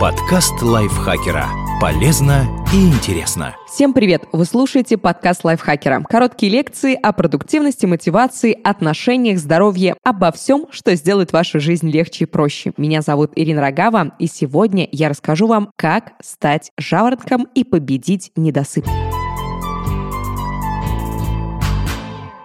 Подкаст лайфхакера. Полезно и интересно. Всем привет! Вы слушаете подкаст лайфхакера. Короткие лекции о продуктивности, мотивации, отношениях, здоровье, обо всем, что сделает вашу жизнь легче и проще. Меня зовут Ирина Рогава, и сегодня я расскажу вам, как стать жаворонком и победить недосып.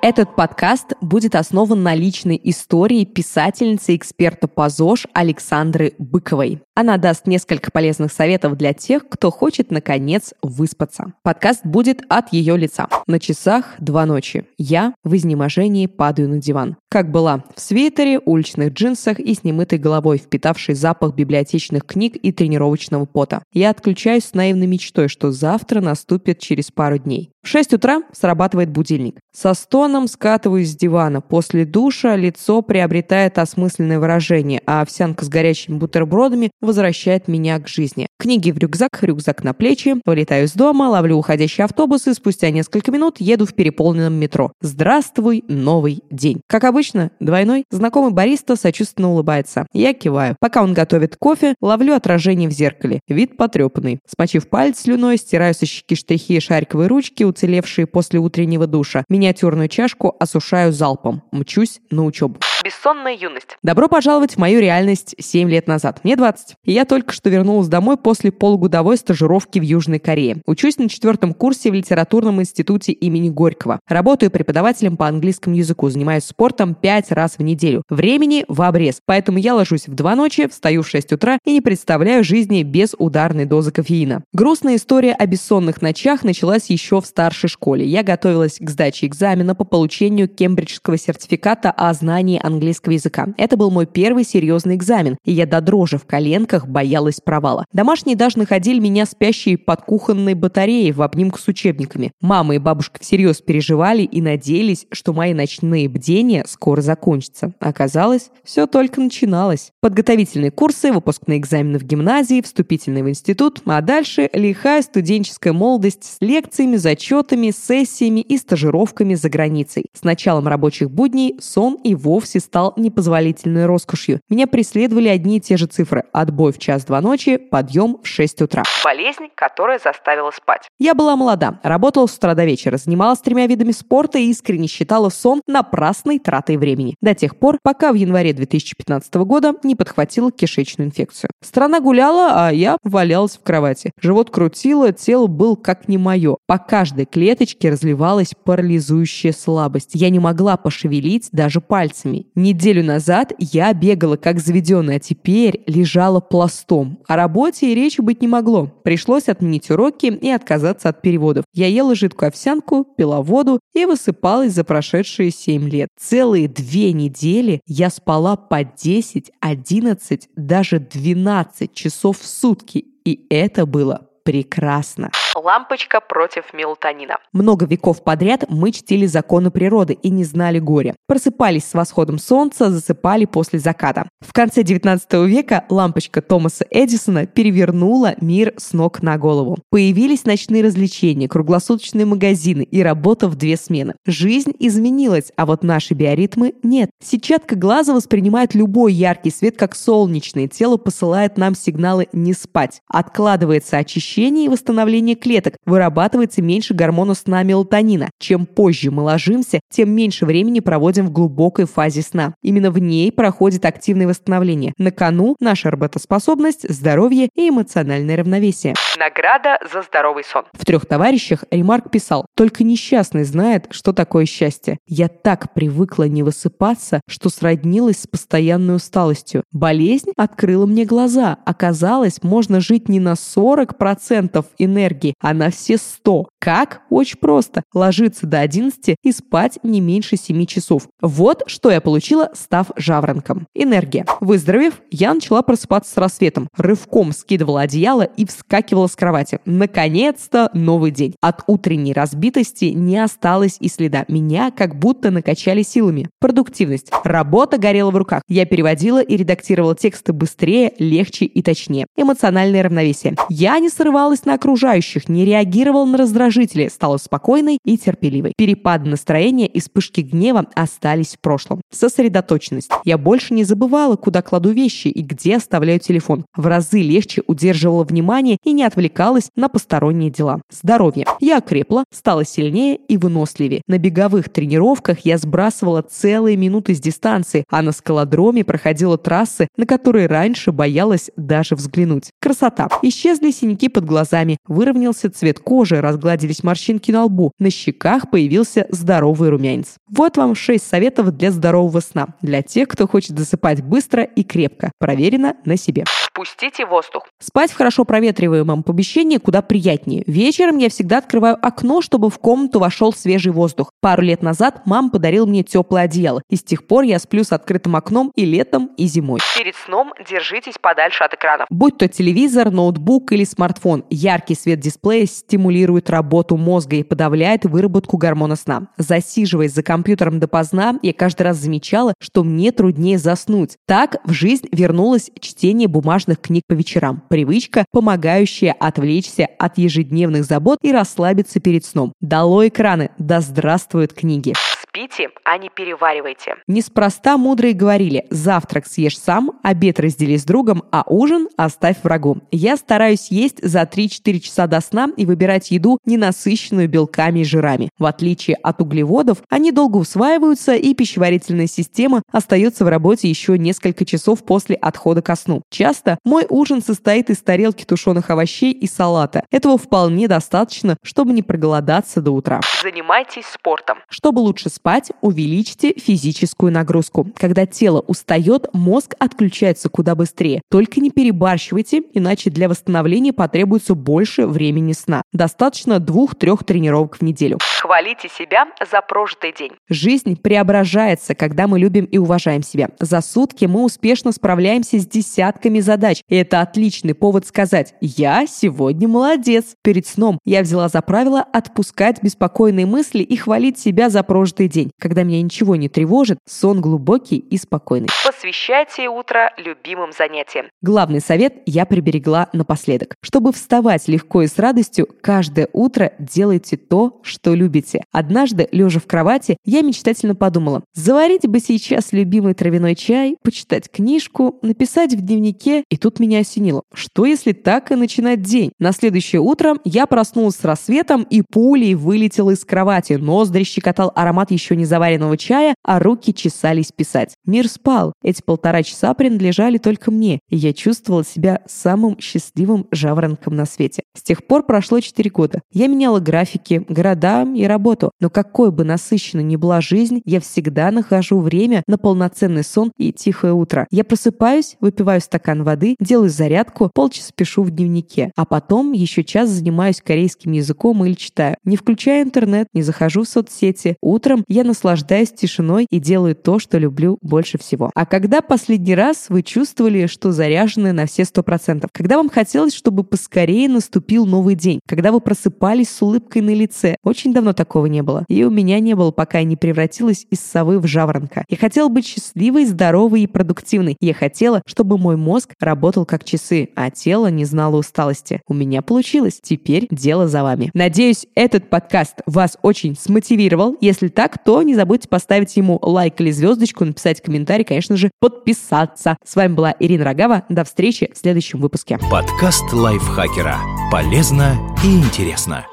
Этот подкаст будет основан на личной истории писательницы эксперта по ЗОЖ Александры Быковой. Она даст несколько полезных советов для тех, кто хочет, наконец, выспаться. Подкаст будет от ее лица. На часах два ночи. Я в изнеможении падаю на диван. Как была в свитере, уличных джинсах и с немытой головой, впитавшей запах библиотечных книг и тренировочного пота. Я отключаюсь с наивной мечтой, что завтра наступит через пару дней. В 6 утра срабатывает будильник. Со стоном скатываюсь с дивана. После душа лицо приобретает осмысленное выражение, а овсянка с горячими бутербродами возвращает меня к жизни. Книги в рюкзак, рюкзак на плечи. Вылетаю из дома, ловлю уходящий автобус и спустя несколько минут еду в переполненном метро. Здравствуй, новый день. Как обычно, двойной, знакомый бариста сочувственно улыбается. Я киваю. Пока он готовит кофе, ловлю отражение в зеркале. Вид потрепанный. Смочив палец слюной, стираю со щеки штрихи и шариковые ручки, уцелевшие после утреннего душа. Миниатюрную чашку осушаю залпом. Мчусь на учебу. Бессонная юность. Добро пожаловать в мою реальность 7 лет назад. Мне 20. И я только что вернулась домой после полугодовой стажировки в Южной Корее. Учусь на четвертом курсе в литературном институте имени Горького. Работаю преподавателем по английскому языку, занимаюсь спортом 5 раз в неделю. Времени в обрез. Поэтому я ложусь в 2 ночи, встаю в 6 утра и не представляю жизни без ударной дозы кофеина. Грустная история о бессонных ночах началась еще в старшей школе. Я готовилась к сдаче экзамена по получению кембриджского сертификата о знании английского языка. Это был мой первый серьезный экзамен, и я до дрожи в коленках боялась провала. Домашние даже находили меня спящей под кухонной батареей в обнимку с учебниками. Мама и бабушка всерьез переживали и надеялись, что мои ночные бдения скоро закончатся. Оказалось, все только начиналось. Подготовительные курсы, выпускные экзамены в гимназии, вступительный в институт, а дальше лихая студенческая молодость с лекциями, зачетами, сессиями и стажировками за границей. С началом рабочих будней сон и вовсе стал непозволительной роскошью. Меня преследовали одни и те же цифры. Отбой в час-два ночи, подъем в 6 утра. Болезнь, которая заставила спать. Я была молода, работала с утра до вечера, занималась тремя видами спорта и искренне считала сон напрасной тратой времени. До тех пор, пока в январе 2015 года не подхватила кишечную инфекцию. Страна гуляла, а я валялась в кровати. Живот крутило, тело был как не мое. По каждой клеточке разливалась парализующая слабость. Я не могла пошевелить даже пальцами. Неделю назад я бегала как заведенная, а теперь лежала пластом. О работе и речи быть не могло. Пришлось отменить уроки и отказаться от переводов. Я ела жидкую овсянку, пила воду и высыпалась за прошедшие 7 лет. Целые две недели я спала по 10, 11, даже 12 часов в сутки. И это было прекрасно. Лампочка против мелатонина. Много веков подряд мы чтили законы природы и не знали горя. Просыпались с восходом солнца, засыпали после заката. В конце 19 века лампочка Томаса Эдисона перевернула мир с ног на голову. Появились ночные развлечения, круглосуточные магазины и работа в две смены. Жизнь изменилась, а вот наши биоритмы нет. Сетчатка глаза воспринимает любой яркий свет как солнечный. Тело посылает нам сигналы не спать. Откладывается очищение и восстановление клеток, вырабатывается меньше гормона сна мелатонина. Чем позже мы ложимся, тем меньше времени проводим в глубокой фазе сна. Именно в ней проходит активное восстановление. На кону наша работоспособность, здоровье и эмоциональное равновесие. Награда за здоровый сон. В трех товарищах Ремарк писал, только несчастный знает, что такое счастье. Я так привыкла не высыпаться, что сроднилась с постоянной усталостью. Болезнь открыла мне глаза. Оказалось, можно жить не на 40% энергии, а на все 100. Как? Очень просто. Ложиться до 11 и спать не меньше 7 часов. Вот что я получила, став жаворонком. Энергия. Выздоровев, я начала просыпаться с рассветом. Рывком скидывала одеяло и вскакивала с кровати. Наконец-то новый день. От утренней разбитости не осталось и следа. Меня как будто накачали силами. Продуктивность. Работа горела в руках. Я переводила и редактировала тексты быстрее, легче и точнее. Эмоциональное равновесие. Я не срывалась на окружающих, не реагировала на раздражение раздражителей стала спокойной и терпеливой. Перепады настроения и вспышки гнева остались в прошлом. Сосредоточенность. Я больше не забывала, куда кладу вещи и где оставляю телефон. В разы легче удерживала внимание и не отвлекалась на посторонние дела. Здоровье. Я окрепла, стала сильнее и выносливее. На беговых тренировках я сбрасывала целые минуты с дистанции, а на скалодроме проходила трассы, на которые раньше боялась даже взглянуть. Красота. Исчезли синяки под глазами, выровнялся цвет кожи, разгладились морщинки на лбу, на щеках появился здоровый румянец. Вот вам 6 советов для здорового сна. Для тех, кто хочет засыпать быстро и крепко. Проверено на себе. Пустите воздух. Спать в хорошо проветриваемом помещении куда приятнее. Вечером я всегда открываю окно, чтобы в комнату вошел свежий воздух. Пару лет назад мама подарил мне теплое одеяло, и с тех пор я сплю с открытым окном и летом, и зимой. Перед сном держитесь подальше от экранов. Будь то телевизор, ноутбук или смартфон, яркий свет дисплея стимулирует работу мозга и подавляет выработку гормона сна. Засиживаясь за компьютером допоздна, я каждый раз замечала, что мне труднее заснуть. Так в жизнь вернулось чтение бумажных книг по вечерам. Привычка, помогающая отвлечься от ежедневных забот и расслабиться перед сном. Дало экраны, да здравствуют книги. Спите, а не переваривайте. Неспроста мудрые говорили «завтрак съешь сам, обед раздели с другом, а ужин оставь врагу». Я стараюсь есть за 3-4 часа до сна и выбирать еду, не насыщенную белками и жирами. В отличие от углеводов, они долго усваиваются, и пищеварительная система остается в работе еще несколько часов после отхода ко сну. Часто мой ужин состоит из тарелки тушеных овощей и салата. Этого вполне достаточно, чтобы не проголодаться до утра. Занимайтесь спортом. Чтобы лучше спать, спать, увеличьте физическую нагрузку. Когда тело устает, мозг отключается куда быстрее. Только не перебарщивайте, иначе для восстановления потребуется больше времени сна. Достаточно двух-трех тренировок в неделю. Хвалите себя за прожитый день. Жизнь преображается, когда мы любим и уважаем себя. За сутки мы успешно справляемся с десятками задач. И это отличный повод сказать «Я сегодня молодец». Перед сном я взяла за правило отпускать беспокойные мысли и хвалить себя за прожитый день. Когда меня ничего не тревожит, сон глубокий и спокойный. Посвящайте утро любимым занятиям. Главный совет я приберегла напоследок. Чтобы вставать легко и с радостью, каждое утро делайте то, что любите. Однажды, лежа в кровати, я мечтательно подумала, заварить бы сейчас любимый травяной чай, почитать книжку, написать в дневнике, и тут меня осенило. Что если так и начинать день? На следующее утро я проснулась с рассветом и пулей вылетела из кровати. Ноздри щекотал аромат еще не заваренного чая, а руки чесались писать. Мир спал. Эти полтора часа принадлежали только мне, и я чувствовала себя самым счастливым жаворонком на свете. С тех пор прошло четыре года. Я меняла графики, города и работу. Но какой бы насыщенной ни была жизнь, я всегда нахожу время на полноценный сон и тихое утро. Я просыпаюсь, выпиваю стакан воды, делаю зарядку, полчаса пишу в дневнике. А потом еще час занимаюсь корейским языком или читаю. Не включаю интернет, не захожу в соцсети. Утром я наслаждаюсь тишиной и делаю то, что люблю больше всего. А когда последний раз вы чувствовали, что заряжены на все сто процентов? Когда вам хотелось, чтобы поскорее наступил новый день? Когда вы просыпались с улыбкой на лице? Очень давно такого не было. И у меня не было, пока я не превратилась из совы в жаворонка. Я хотела быть счастливой, здоровой и продуктивной. Я хотела, чтобы мой мозг работал как часы, а тело не знало усталости. У меня получилось. Теперь дело за вами. Надеюсь, этот подкаст вас очень смотивировал. Если так, то не забудьте поставить ему лайк или звездочку, написать комментарий, конечно же, подписаться. С вами была Ирина Рогава. До встречи в следующем выпуске. Подкаст лайфхакера. Полезно и интересно.